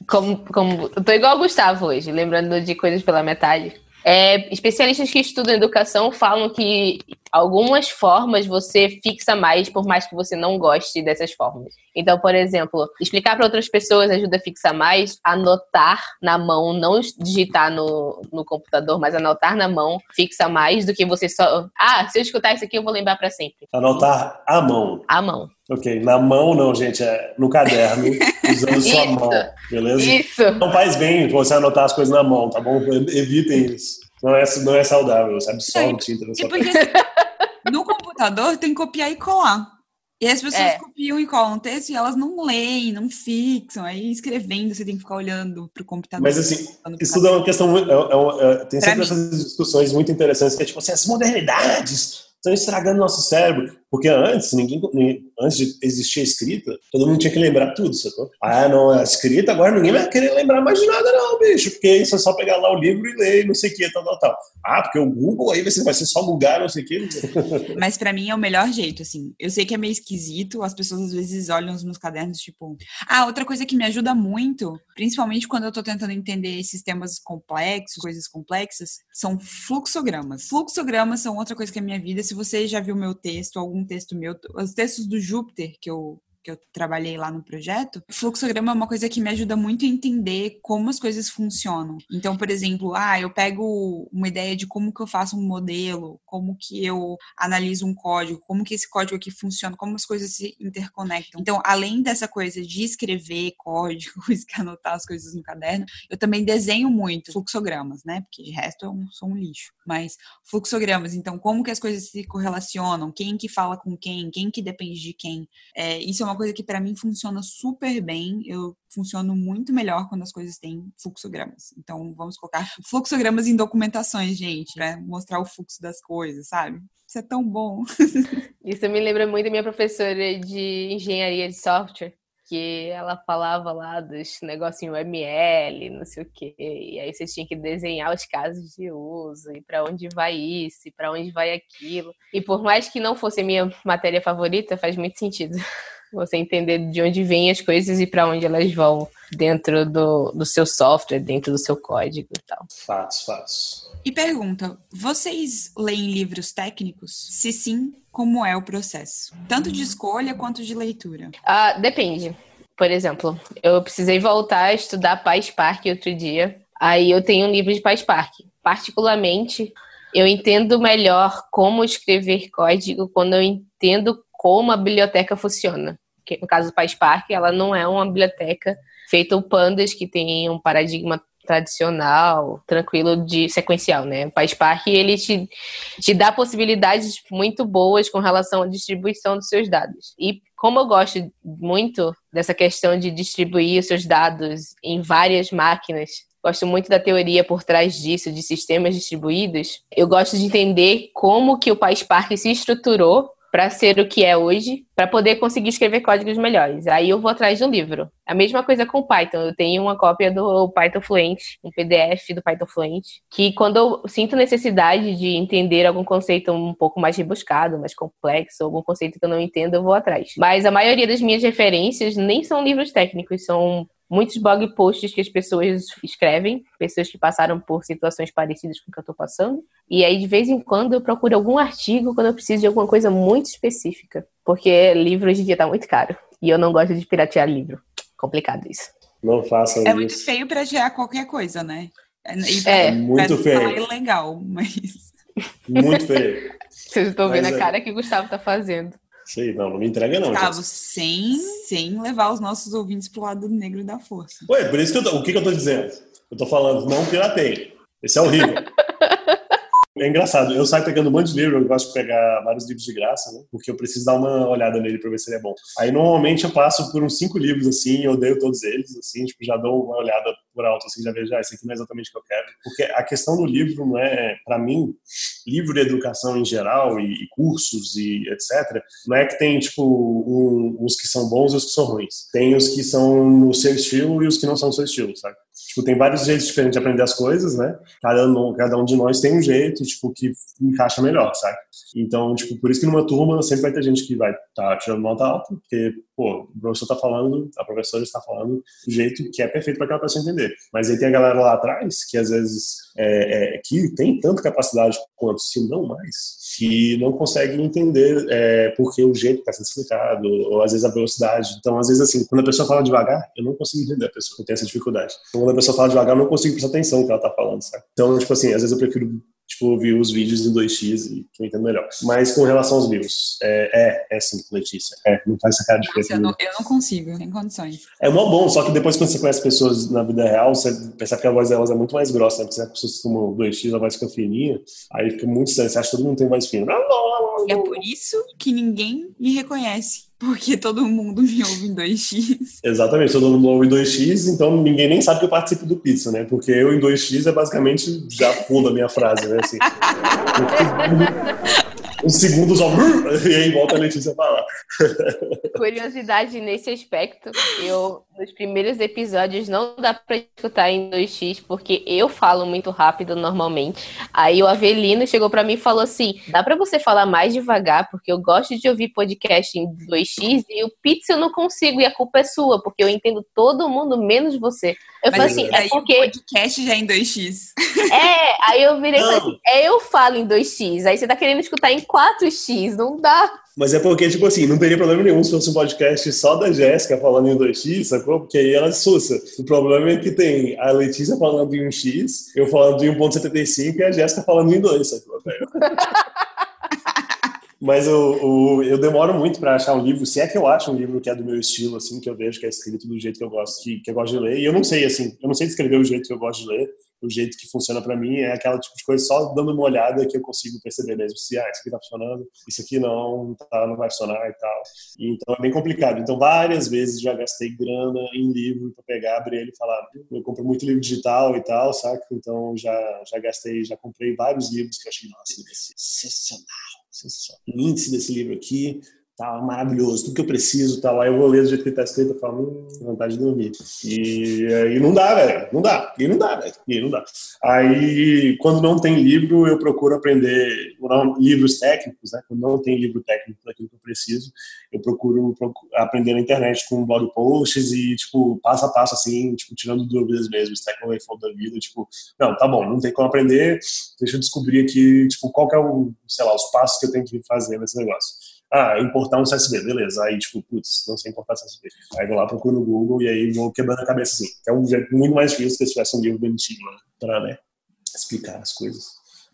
Como, como, eu tô igual o Gustavo hoje, lembrando de coisas pela metade. É, especialistas que estudam educação falam que algumas formas você fixa mais, por mais que você não goste dessas formas. Então, por exemplo, explicar para outras pessoas ajuda a fixar mais, anotar na mão, não digitar no, no computador, mas anotar na mão fixa mais do que você só. Ah, se eu escutar isso aqui, eu vou lembrar para sempre. Anotar à mão. À mão. Ok, na mão não, gente, é no caderno, [laughs] usando sua mão, beleza? Isso. Não faz bem você anotar as coisas na mão, tá bom? Evitem isso. Não é, não é saudável, você absorve tinta na sua porque, [laughs] No computador tem que copiar e colar. E as pessoas é. copiam e colam texto e elas não leem, não fixam. Aí escrevendo, você tem que ficar olhando para o computador. Mas assim, isso é uma questão. É, é, é, tem sempre essas discussões muito interessantes que é tipo assim, as modernidades estão estragando nosso cérebro. Porque antes, ninguém, antes de existir a escrita, todo mundo tinha que lembrar tudo, sacou? Ah, não, é escrita, agora ninguém vai querer lembrar mais de nada, não, bicho, porque isso é só pegar lá o livro e ler, não sei o que, tal, tal, tal. Ah, porque o Google aí você vai ser só Google, não sei o que. [laughs] Mas para mim é o melhor jeito, assim. Eu sei que é meio esquisito, as pessoas às vezes olham os meus cadernos, tipo. Ah, outra coisa que me ajuda muito, principalmente quando eu tô tentando entender sistemas complexos, coisas complexas, são fluxogramas. Fluxogramas são outra coisa que é a minha vida. Se você já viu meu texto, algum texto meu, os textos do Júpiter que eu que eu trabalhei lá no projeto, fluxograma é uma coisa que me ajuda muito a entender como as coisas funcionam. Então, por exemplo, ah, eu pego uma ideia de como que eu faço um modelo, como que eu analiso um código, como que esse código aqui funciona, como as coisas se interconectam. Então, além dessa coisa de escrever códigos, [laughs] anotar as coisas no caderno, eu também desenho muito fluxogramas, né? Porque de resto eu sou um lixo. Mas fluxogramas, então, como que as coisas se correlacionam, quem que fala com quem, quem que depende de quem. É, isso é uma uma coisa que para mim funciona super bem. Eu funciono muito melhor quando as coisas têm fluxogramas. Então, vamos colocar fluxogramas em documentações, gente, para mostrar o fluxo das coisas, sabe? Isso é tão bom. [laughs] Isso me lembra muito da minha professora de engenharia de software que ela falava lá dos negocinhos ML, não sei o quê, e aí você tinha que desenhar os casos de uso, e para onde vai isso, e para onde vai aquilo. E por mais que não fosse a minha matéria favorita, faz muito sentido. [laughs] Você entender de onde vêm as coisas e para onde elas vão dentro do, do seu software, dentro do seu código e tal. Fatos, fatos. E pergunta: vocês leem livros técnicos? Se sim, como é o processo? Tanto de escolha quanto de leitura? Ah, depende. Por exemplo, eu precisei voltar a estudar PySpark outro dia. Aí eu tenho um livro de PySpark. Particularmente, eu entendo melhor como escrever código quando eu entendo como a biblioteca funciona que no caso do PySpark, ela não é uma biblioteca feita o pandas que tem um paradigma tradicional, tranquilo de sequencial, né? O PySpark ele te, te dá possibilidades muito boas com relação à distribuição dos seus dados. E como eu gosto muito dessa questão de distribuir os seus dados em várias máquinas, gosto muito da teoria por trás disso, de sistemas distribuídos. Eu gosto de entender como que o PySpark se estruturou para ser o que é hoje, para poder conseguir escrever códigos melhores. Aí eu vou atrás de um livro. A mesma coisa com Python. Eu tenho uma cópia do Python Fluent, um PDF do Python Fluent, que quando eu sinto necessidade de entender algum conceito um pouco mais rebuscado, mais complexo, algum conceito que eu não entendo, eu vou atrás. Mas a maioria das minhas referências nem são livros técnicos, são muitos blog posts que as pessoas escrevem, pessoas que passaram por situações parecidas com o que eu estou passando. E aí, de vez em quando, eu procuro algum artigo quando eu preciso de alguma coisa muito específica. Porque livro hoje em dia está muito caro. E eu não gosto de piratear livro. Complicado isso. Não façam é isso. muito feio piratear qualquer coisa, né? Pra, é, muito feio. É legal, mas. Muito feio. [laughs] Vocês estão vendo a cara que o Gustavo está fazendo. Sei, não, não me entrega não. Gustavo, sem, sem levar os nossos ouvintes pro lado negro da força. Ué, por isso que eu tô, o que, que eu tô dizendo? Eu tô falando, não pirateiem. Esse é horrível. [laughs] É engraçado, eu saio pegando um monte de livro, eu gosto de pegar vários livros de graça, né? Porque eu preciso dar uma olhada nele para ver se ele é bom. Aí normalmente eu passo por uns cinco livros assim, eu odeio todos eles, assim, tipo, já dou uma olhada por alto, assim, já vejo, ah, esse aqui não é exatamente o que eu quero. Porque a questão do livro não é, para mim, livro de educação em geral e, e, cursos e etc, não é que tem, tipo, um, os que são bons e os que são ruins. Tem os que são no seu estilo e os que não são no seu estilo, sabe? Tipo, tem vários jeitos diferentes de aprender as coisas, né? Cada um, cada um de nós tem um jeito, tipo, que encaixa melhor, sabe? Então, tipo, por isso que numa turma sempre vai ter gente que vai estar tá tirando nota alta, porque, pô, o professor está falando, a professora está falando do jeito que é perfeito para aquela pessoa entender. Mas aí tem a galera lá atrás, que às vezes, é, é, que tem tanta capacidade quanto, se não mais, que não consegue entender é, porque o jeito está sendo explicado, ou às vezes a velocidade. Então, às vezes, assim, quando a pessoa fala devagar, eu não consigo entender a pessoa, eu tenho essa dificuldade. Então, quando a pessoa fala devagar, eu não consigo prestar atenção no que ela está falando, sabe? Então, tipo assim, às vezes eu prefiro tipo, ouvir os vídeos em 2x e que eu entendo melhor. Mas com relação aos livros, é, é, é sim, Letícia. É, não faz essa cara de eu, não, eu não consigo, tem condições. É mó bom, só que depois quando você conhece pessoas na vida real, você percebe que a voz delas é muito mais grossa, né? Porque se a pessoa tomou 2x, a voz fica fininha, aí fica muito estranho, você acha que todo mundo tem voz fina. E é por isso que ninguém me reconhece. Porque todo mundo me ouve em 2x. Exatamente, todo mundo ouve em 2x, então ninguém nem sabe que eu participo do Pizza, né? Porque eu em 2x é basicamente já pula a minha frase, né? Assim, um segundo só, [laughs] e aí volta a Letícia falar. Curiosidade nesse aspecto, eu nos primeiros episódios não dá para escutar em 2x porque eu falo muito rápido normalmente. Aí o Avelino chegou para mim e falou assim: "Dá para você falar mais devagar porque eu gosto de ouvir podcast em 2x e o Pizza eu não consigo e a culpa é sua, porque eu entendo todo mundo menos você". Eu Mas falei assim, é porque o podcast já é em 2x. É, aí eu virei e falei assim: "É, eu falo em 2x". Aí você tá querendo escutar em 4x, não dá. Mas é porque, tipo assim, não teria problema nenhum se fosse um podcast só da Jéssica falando em 2x, sacou? Porque aí ela é sussa. O problema é que tem a Letícia falando em 1x, eu falando em 1.75 e a Jéssica falando em 2, sacou? [laughs] Mas eu, eu, eu, demoro muito para achar um livro, se é que eu acho um livro que é do meu estilo, assim, que eu vejo que é escrito do jeito que eu gosto, que, que eu gosto de ler. E eu não sei, assim, eu não sei descrever o jeito que eu gosto de ler o jeito que funciona para mim é aquela tipo de coisa só dando uma olhada que eu consigo perceber mesmo se ah, isso aqui tá funcionando, isso aqui não, tá, não vai funcionar e tal. Então é bem complicado. Então várias vezes já gastei grana em livro para pegar, abrir ele e falar, eu compro muito livro digital e tal, saca? Então já já gastei, já comprei vários livros que eu achei nossa, sensacional, sensacional. O índice desse livro aqui tá maravilhoso, tudo que eu preciso, tá lá, eu vou ler do jeito que tá escrito, eu falo, hum, vontade de dormir. E aí não dá, velho, não dá, e não dá, velho, e não dá. Aí, quando não tem livro, eu procuro aprender livros técnicos, né, quando não tem livro técnico daquilo que eu preciso, eu procuro, procuro aprender na internet com blog posts e, tipo, passo a passo, assim, tipo, tirando dúvidas mesmo, Stack Overflow da vida, tipo, não, tá bom, não tem como aprender, deixa eu descobrir aqui, tipo, qual que é o, sei lá, os passos que eu tenho que fazer nesse negócio ah, importar um CSV, beleza. Aí, tipo, putz, não sei importar CSV. Aí vou lá, procuro no Google e aí vou quebrando a cabeça assim. É um jeito muito mais difícil que se tivesse um livro bonitinho né, para né, explicar as coisas.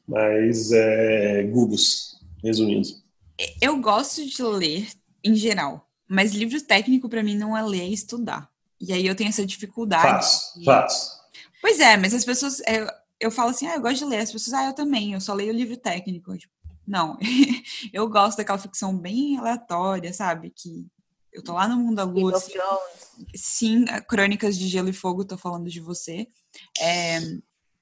Mas, é, Googles, resumindo. Eu gosto de ler em geral, mas livro técnico para mim não é ler, é estudar. E aí eu tenho essa dificuldade. Faz, de... faz. Pois é, mas as pessoas. Eu, eu falo assim, ah, eu gosto de ler. As pessoas, ah, eu também, eu só leio livro técnico. Tipo, não, [laughs] eu gosto daquela ficção bem aleatória, sabe? Que Eu tô lá no mundo da lua. Assim, sim, Crônicas de Gelo e Fogo, tô falando de você. É...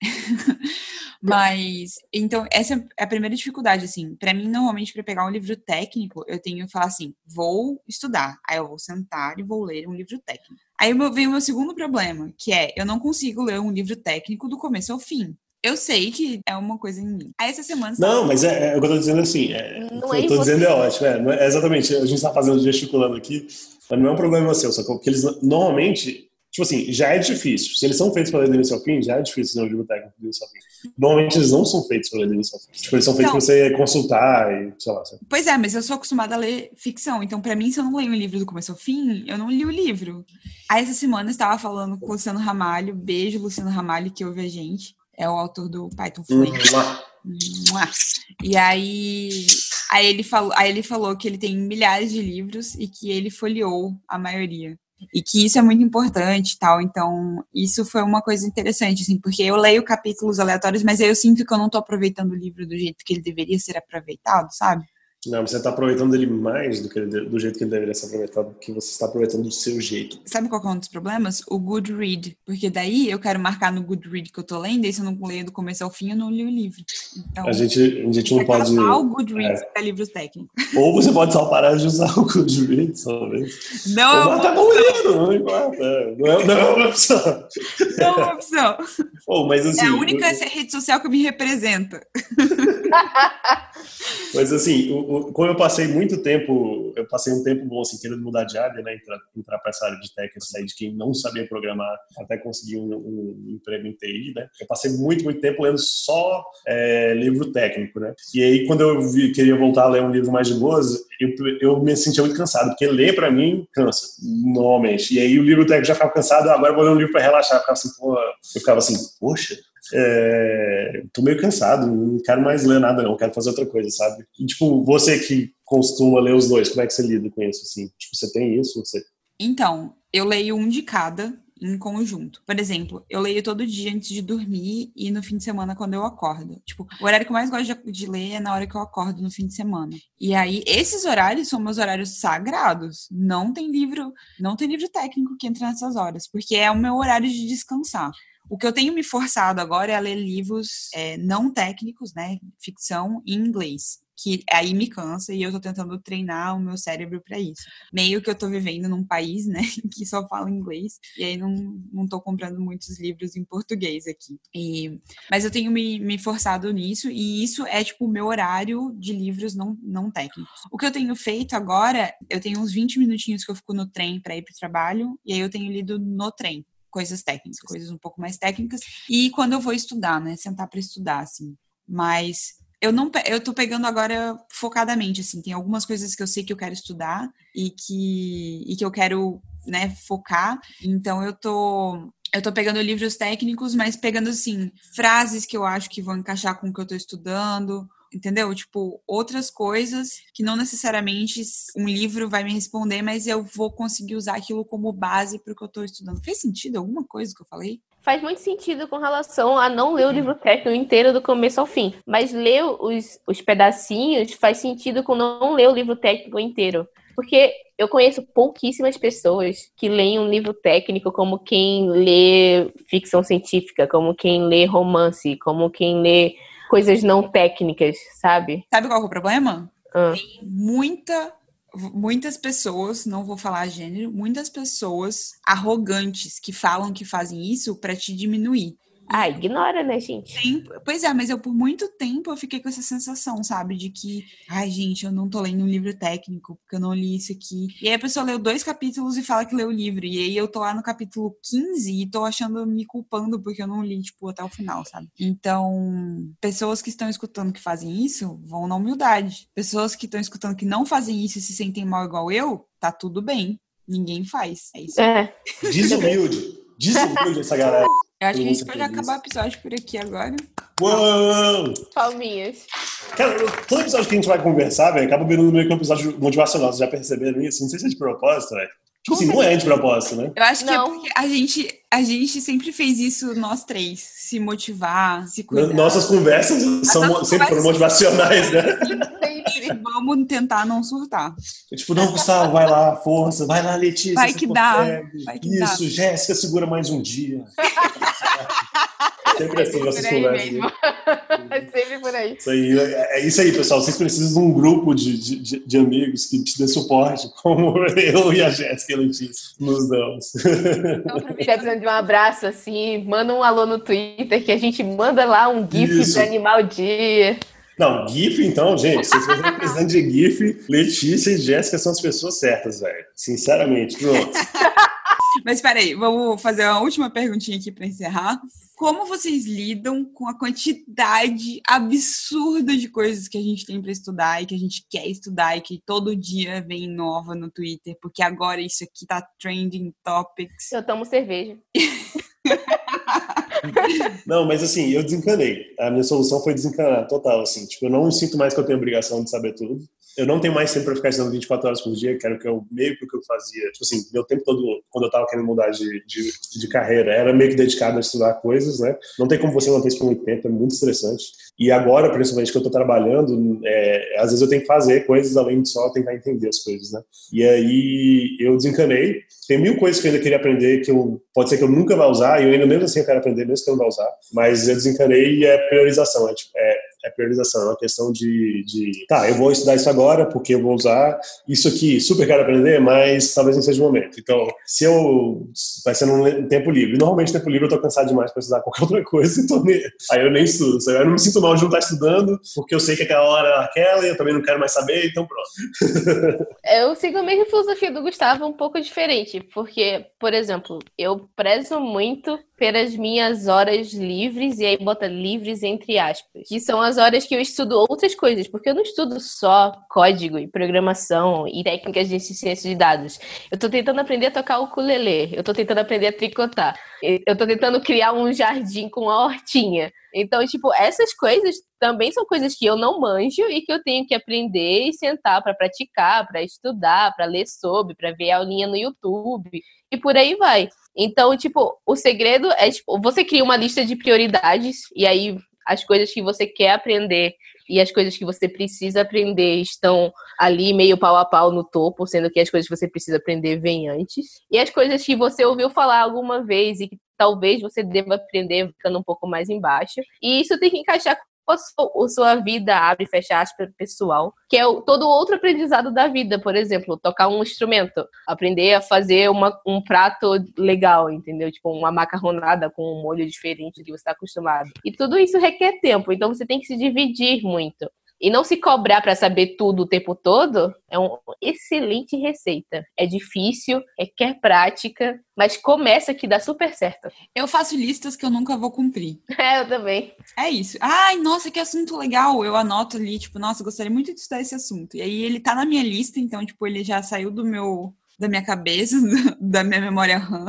[laughs] Mas, então, essa é a primeira dificuldade, assim. para mim, normalmente, para pegar um livro técnico, eu tenho que falar assim: vou estudar. Aí eu vou sentar e vou ler um livro técnico. Aí vem o meu segundo problema, que é: eu não consigo ler um livro técnico do começo ao fim. Eu sei que é uma coisa em mim. Aí essa semana. Não, mas é, é, o que eu tô dizendo assim. É, não é eu tô dizendo é ótimo. É, é, exatamente. A gente tá fazendo gesticulando aqui, mas não é um problema seu, só que eles normalmente Tipo assim, já é difícil. Se eles são feitos para ler do início ao fim, já é difícil ler um livro técnico do início ao fim. Normalmente eles não são feitos para ler do início ao fim. Tipo, eles são feitos para você consultar e sei lá. Sabe? Pois é, mas eu sou acostumada a ler ficção. Então, para mim, se eu não leio um livro do começo ao fim, eu não li o livro. Aí, essa semana, eu estava falando com o Luciano Ramalho. Beijo, Luciano Ramalho, que ouve a gente. É o autor do Python Fluent. E aí, aí ele falou, aí ele falou que ele tem milhares de livros e que ele folheou a maioria e que isso é muito importante tal. Então, isso foi uma coisa interessante, assim, porque eu leio capítulos aleatórios, mas aí eu sinto que eu não estou aproveitando o livro do jeito que ele deveria ser aproveitado, sabe? Não, você está aproveitando ele mais do, que ele, do jeito que ele deveria ser aproveitado, que você está aproveitando do seu jeito. Sabe qual é um dos problemas? O good read. Porque daí eu quero marcar no good read que eu tô lendo, e se eu não leio do começo ao fim, eu não li o livro. Então, a gente, a gente não pode. usar o good read é. para livros técnicos. Ou você pode só parar de usar o good read, talvez. Não, Ou tá bom lendo, não importa. Não é, não é uma opção. Não é uma opção. Oh, mas, assim, é a única eu... rede social que me representa. [laughs] mas assim, o, o, como eu passei muito tempo, eu passei um tempo bom assim, querendo mudar de área, né? Entrar, entrar para essa área de técnica, sair de quem não sabia programar até conseguir um, um, emprego em TI, né? Eu passei muito, muito tempo lendo só é, livro técnico, né? E aí, quando eu vi, queria voltar a ler um livro mais de boas, eu, eu me sentia muito cansado, porque ler para mim cansa, normalmente. E aí o livro técnico já ficava cansado, agora vou ler um livro para relaxar. Eu ficava assim, pô, eu ficava assim, poxa, é, tô meio cansado, não quero mais ler nada não, quero fazer outra coisa, sabe? E, tipo, você que costuma ler os dois, como é que você lida com isso, assim? Tipo, você tem isso? Você... Então, eu leio um de cada em conjunto. Por exemplo, eu leio todo dia antes de dormir e no fim de semana quando eu acordo. Tipo, o horário que eu mais gosto de, de ler é na hora que eu acordo no fim de semana. E aí, esses horários são meus horários sagrados. Não tem livro, não tem livro técnico que entra nessas horas, porque é o meu horário de descansar. O que eu tenho me forçado agora é ler livros é, não técnicos, né? Ficção em inglês que aí me cansa e eu tô tentando treinar o meu cérebro para isso. Meio que eu tô vivendo num país, né, [laughs] que só fala inglês, e aí não, não tô comprando muitos livros em português aqui. E, mas eu tenho me, me forçado nisso, e isso é, tipo, o meu horário de livros não, não técnicos. O que eu tenho feito agora, eu tenho uns 20 minutinhos que eu fico no trem para ir pro trabalho, e aí eu tenho lido no trem coisas técnicas, coisas um pouco mais técnicas. E quando eu vou estudar, né? Sentar para estudar, assim. Mas eu não eu tô pegando agora focadamente, assim, tem algumas coisas que eu sei que eu quero estudar e que, e que eu quero, né, focar. Então eu tô eu tô pegando livros técnicos, mas pegando assim, frases que eu acho que vão encaixar com o que eu tô estudando, entendeu? Tipo, outras coisas que não necessariamente um livro vai me responder, mas eu vou conseguir usar aquilo como base para o que eu estou estudando. Fez sentido alguma coisa que eu falei? Faz muito sentido com relação a não ler o livro técnico inteiro do começo ao fim, mas ler os, os pedacinhos faz sentido com não ler o livro técnico inteiro. Porque eu conheço pouquíssimas pessoas que leem um livro técnico como quem lê ficção científica, como quem lê romance, como quem lê coisas não técnicas, sabe? Sabe qual é o problema? Ah. Tem muita muitas pessoas, não vou falar gênero, muitas pessoas arrogantes que falam que fazem isso para te diminuir. Ah, ignora, né, gente? Sim, pois é, mas eu por muito tempo eu fiquei com essa sensação, sabe? De que, ai, gente, eu não tô lendo um livro técnico, porque eu não li isso aqui. E aí a pessoa leu dois capítulos e fala que leu o livro. E aí eu tô lá no capítulo 15 e tô achando, me culpando porque eu não li, tipo, até o final, sabe? Então, pessoas que estão escutando que fazem isso vão na humildade. Pessoas que estão escutando que não fazem isso e se sentem mal igual eu, tá tudo bem. Ninguém faz. É isso. É. Desumilde. Desumilde essa galera. [laughs] Eu acho que a gente pode acabar o episódio por aqui agora. Uou! Palminhas. Cara, todo episódio que a gente vai conversar, velho, acaba virando meio que um episódio motivacional. Vocês já perceberam isso? Não sei se é de propósito, velho. Tipo assim, não é de propósito, né? Eu acho que é não. porque a gente, a gente sempre fez isso, nós três. Se motivar, se cuidar. Nossas conversas são nossas sempre conversas foram motivacionais, né? [laughs] [laughs] vamos tentar não surtar. tipo, não, Gustavo, vai lá, força, vai lá, Letícia. Vai que dá. Vai que Isso, dá. Jéssica, segura mais um dia. [laughs] Sempre assim, nossas conversas. É sempre por aí. Isso aí, é, é isso aí, pessoal. Vocês precisam de um grupo de, de, de amigos que te dê suporte, [laughs] como eu e a Jéssica e a Letícia nos damos. Então, Se precisando de um abraço, assim, manda um alô no Twitter que a gente manda lá um GIF Isso. de animal dia. Não, GIF, então, gente, se vocês estão precisando de GIF, Letícia e Jéssica são as pessoas certas, velho. Sinceramente, pronto. [laughs] Mas peraí, vamos fazer uma última perguntinha aqui para encerrar. Como vocês lidam com a quantidade absurda de coisas que a gente tem para estudar e que a gente quer estudar e que todo dia vem nova no Twitter, porque agora isso aqui tá trending topics. Eu tomo cerveja. [laughs] Não, mas assim, eu desencanei. A minha solução foi desencanar, total, assim. Tipo, eu não sinto mais que eu tenho obrigação de saber tudo. Eu não tenho mais tempo para ficar estudando 24 horas por dia, que era o que eu, meio que o que eu fazia. Tipo assim, meu tempo todo, quando eu tava querendo mudar de, de, de carreira, era meio que dedicado a estudar coisas, né? Não tem como você manter isso por muito tempo, é muito estressante. E agora, principalmente que eu tô trabalhando, é, às vezes eu tenho que fazer coisas além de só tentar entender as coisas, né? E aí eu desencanei. Tem mil coisas que eu ainda queria aprender que eu, pode ser que eu nunca vá usar, e eu ainda mesmo assim eu quero aprender, mesmo que eu não vá usar. Mas eu desencanei e é priorização, é, tipo, é, é priorização, é uma questão de, de, tá, eu vou estudar isso agora porque eu vou usar isso aqui, super quero aprender, mas talvez não seja o momento. Então, se eu, vai ser num tempo livre. Normalmente, tempo livre eu tô cansado demais para estudar [laughs] qualquer outra coisa, então aí eu nem estudo. Eu não me sinto mal de não estar estudando, porque eu sei que aquela hora é aquela e eu também não quero mais saber, então pronto. [laughs] Eu sigo a mesma filosofia do Gustavo, um pouco diferente, porque, por exemplo, eu prezo muito pelas minhas horas livres, e aí bota livres entre aspas, que são as horas que eu estudo outras coisas, porque eu não estudo só código e programação e técnicas de ciência de dados. Eu tô tentando aprender a tocar o ukulele, eu tô tentando aprender a tricotar, eu tô tentando criar um jardim com uma hortinha. Então, tipo, essas coisas também são coisas que eu não manjo e que eu tenho que aprender e sentar para praticar, para estudar, para ler sobre, para ver aulinha no YouTube e por aí vai. Então, tipo, o segredo é, tipo, você cria uma lista de prioridades e aí as coisas que você quer aprender e as coisas que você precisa aprender estão ali meio pau a pau no topo, sendo que as coisas que você precisa aprender vêm antes. E as coisas que você ouviu falar alguma vez e que talvez você deva aprender ficando um pouco mais embaixo. E isso tem que encaixar a sua, vida, abre e fecha aspas, pessoal, que é todo outro aprendizado da vida, por exemplo, tocar um instrumento, aprender a fazer uma, um prato legal, entendeu? Tipo, uma macarronada com um molho diferente do que você está acostumado. E tudo isso requer tempo, então você tem que se dividir muito. E não se cobrar para saber tudo o tempo todo é uma excelente receita. É difícil, requer prática, mas começa que dá super certo. Eu faço listas que eu nunca vou cumprir. [laughs] É, eu também. É isso. Ai, nossa, que assunto legal. Eu anoto ali, tipo, nossa, gostaria muito de estudar esse assunto. E aí ele tá na minha lista, então, tipo, ele já saiu do meu da minha cabeça, [laughs] da minha memória RAM,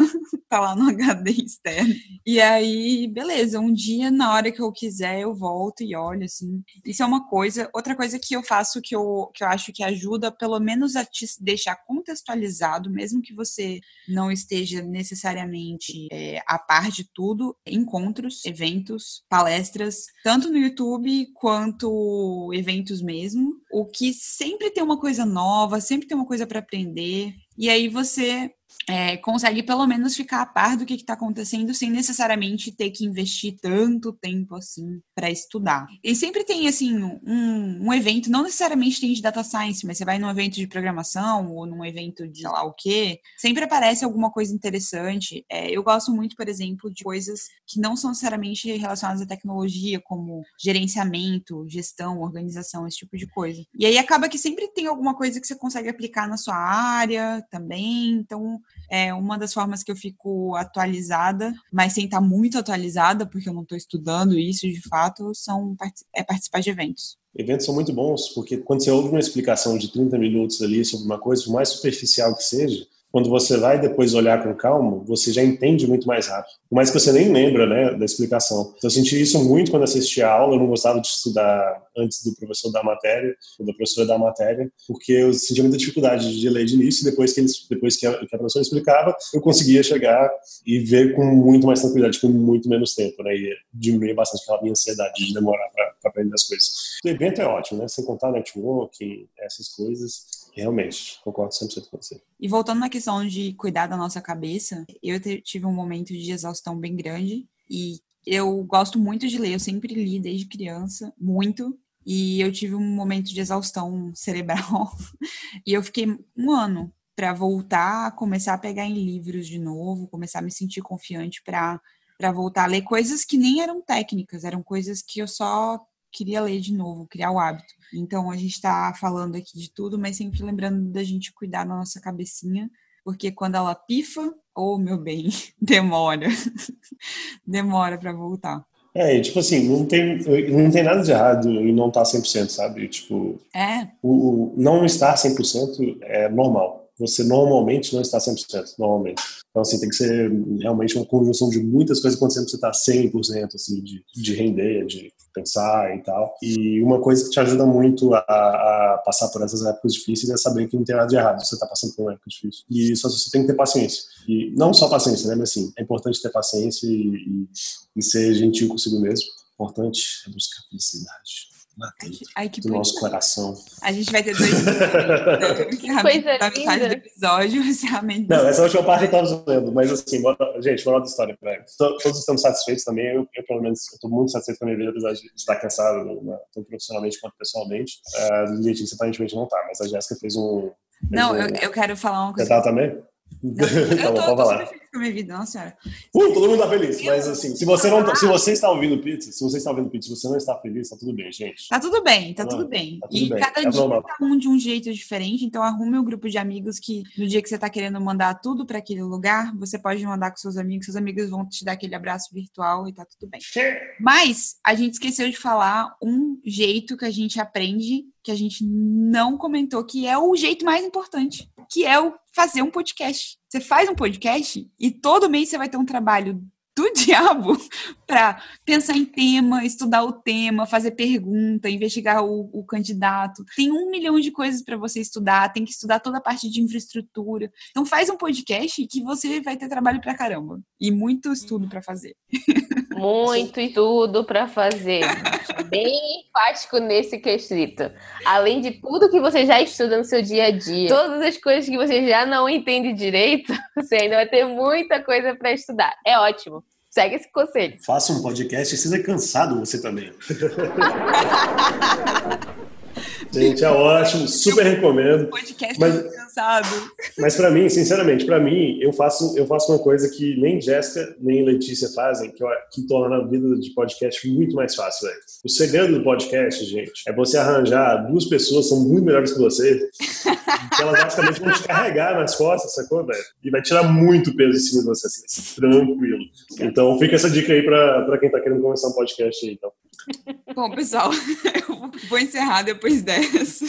tá lá no [laughs] HD externo. E aí, beleza, um dia, na hora que eu quiser, eu volto e olho, assim. Isso é uma coisa. Outra coisa que eu faço que eu, que eu acho que ajuda, pelo menos, a te deixar contextualizado, mesmo que você não esteja necessariamente é, a par de tudo, encontros, eventos, palestras, tanto no YouTube quanto eventos mesmo. O que sempre tem uma coisa nova, sempre tem uma coisa para aprender. E aí você é, consegue pelo menos ficar a par do que está acontecendo sem necessariamente ter que investir tanto tempo assim para estudar. E sempre tem assim um, um, evento, não necessariamente tem de data science, mas você vai num evento de programação ou num evento de sei lá o quê, sempre aparece alguma coisa interessante. É, eu gosto muito, por exemplo, de coisas que não são necessariamente relacionadas à tecnologia, como gerenciamento, gestão, organização, esse tipo de coisa. E aí acaba que sempre tem alguma coisa que você consegue aplicar na sua área também. Então, é uma das formas que eu fico atualizada, mas sem estar muito atualizada, porque eu não estou estudando isso de fato, são é participar de eventos. Eventos são muito bons, porque quando você ouve uma explicação de 30 minutos ali sobre uma coisa, por mais superficial que seja, quando você vai depois olhar com calma, você já entende muito mais rápido. Mais que você nem lembra, né, da explicação. Então, eu senti isso muito quando assisti a aula, eu não gostava de estudar antes do professor da matéria, ou da professora da matéria, porque eu sentia muita dificuldade de ler de início, e depois que, eles, depois que a, que a professora explicava, eu conseguia chegar e ver com muito mais tranquilidade, com muito menos tempo, né, e diminuir bastante aquela minha ansiedade de demorar para aprender as coisas. O evento é ótimo, né, sem contar networking, essas coisas, Realmente, concordo 100% com você. E voltando na questão de cuidar da nossa cabeça, eu tive um momento de exaustão bem grande e eu gosto muito de ler, eu sempre li desde criança, muito. E eu tive um momento de exaustão [laughs] cerebral [laughs] e eu fiquei um ano para voltar começar a pegar em livros de novo, começar a me sentir confiante para para voltar a ler coisas que nem eram técnicas, eram coisas que eu só queria ler de novo, criar o hábito. Então a gente está falando aqui de tudo, mas sempre lembrando da gente cuidar da nossa cabecinha, porque quando ela pifa, oh meu bem, [laughs] demora. [laughs] demora para voltar. É, e, tipo assim, não tem, não tem nada de errado em não estar 100%, sabe? Tipo, é. o, o não estar 100% é normal. Você normalmente não está 100%, normalmente. Então, assim, tem que ser realmente uma conjunção de muitas coisas acontecendo para você estar 100%, assim, de, de render, de pensar e tal. E uma coisa que te ajuda muito a, a, passar por essas épocas difíceis é saber que não tem nada de errado você está passando por uma época difícil. E só você tem que ter paciência. E não só paciência, né? Mas assim, é importante ter paciência e, e, e ser gentil consigo mesmo. Importante é buscar felicidade. Ai, que do nosso coração. A gente vai ter dois [laughs] coisa da metade do episódio, [laughs] Não, essa última parte eu tava zoando, mas assim, gente, moral da história, velho. Todos estamos satisfeitos também, eu, eu pelo menos estou muito satisfeito com a minha vida, apesar de estar cansado, né, tanto profissionalmente quanto pessoalmente. Uh, Letícia aparentemente não tá, mas a Jéssica fez um... Fez não, um... Eu, eu quero falar uma coisa. Você tá também? eu [laughs] tô, tô super a minha vida, não, senhora. Uh, todo mundo tá feliz, mas assim, se você não, tá, se você está ouvindo pizza, se você está ouvindo pizza, se você não está feliz, tá tudo bem, gente. Tá tudo bem, tá, tudo bem. Tá tudo e bem. cada é dia normal. tá um de um jeito diferente, então arrume um grupo de amigos que no dia que você tá querendo mandar tudo para aquele lugar, você pode mandar com seus amigos, seus amigos vão te dar aquele abraço virtual e tá tudo bem. Mas a gente esqueceu de falar um jeito que a gente aprende que a gente não comentou, que é o jeito mais importante, que é o fazer um podcast. Você faz um podcast e todo mês você vai ter um trabalho do [laughs] diabo para pensar em tema, estudar o tema, fazer pergunta, investigar o, o candidato. Tem um milhão de coisas para você estudar, tem que estudar toda a parte de infraestrutura. Então faz um podcast que você vai ter trabalho para caramba e muito estudo para fazer. Muito estudo para fazer. [laughs] Bem enfático nesse quesito. Além de tudo que você já estuda no seu dia a dia, todas as coisas que você já não entende direito, [laughs] você ainda vai ter muita coisa para estudar. É ótimo. Segue esse conselho. Faça um podcast e seja cansado você também. [laughs] Gente, é ótimo, super recomendo. Podcast mas, cansado. Mas para mim, sinceramente, para mim, eu faço, eu faço uma coisa que nem Jéssica nem Letícia fazem, que, que torna a vida de podcast muito mais fácil, velho. O segredo do podcast, gente, é você arranjar duas pessoas que são muito melhores que você, que elas basicamente vão te carregar nas costas, sacou, velho? E vai tirar muito peso em cima de você, assim, tranquilo. Então, fica essa dica aí para quem tá querendo começar um podcast aí, então. Bom, pessoal, [laughs] eu vou encerrar depois dessa.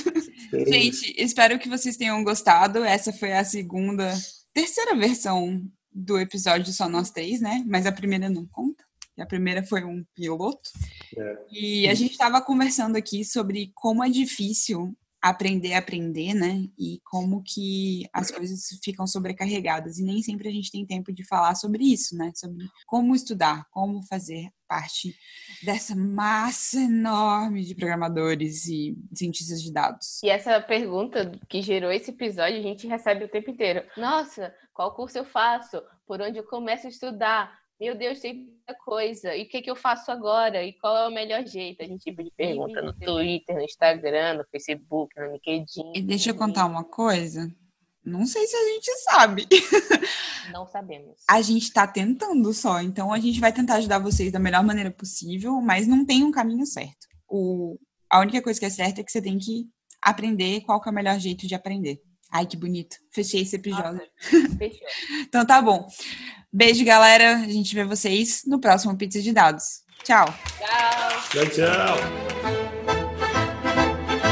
Gente, espero que vocês tenham gostado. Essa foi a segunda, terceira versão do episódio Só Nós Três, né? Mas a primeira não conta. A primeira foi um piloto. É. E a gente estava conversando aqui sobre como é difícil aprender a aprender, né? E como que as coisas ficam sobrecarregadas. E nem sempre a gente tem tempo de falar sobre isso, né? Sobre como estudar, como fazer parte dessa massa enorme de programadores e cientistas de dados. E essa pergunta que gerou esse episódio, a gente recebe o tempo inteiro. Nossa, qual curso eu faço? Por onde eu começo a estudar? meu Deus, tem muita coisa. E o que, que eu faço agora? E qual é o melhor jeito? A gente tipo de pergunta no Twitter, no Instagram, no Facebook, no LinkedIn. E deixa eu contar uma coisa. Não sei se a gente sabe. [laughs] Não sabemos. A gente está tentando só, então a gente vai tentar ajudar vocês da melhor maneira possível, mas não tem um caminho certo. O, a única coisa que é certa é que você tem que aprender qual que é o melhor jeito de aprender. Ai, que bonito. Fechei esse episódio. [laughs] Fechou. então tá bom. Beijo, galera. A gente vê vocês no próximo Pizza de Dados. Tchau. Tchau. Tchau, tchau.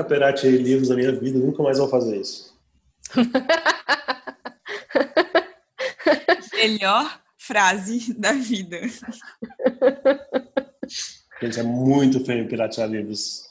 Nunca pirateei livros na minha vida, nunca mais vou fazer isso. [laughs] Melhor frase da vida. Gente, é muito feio piratear livros.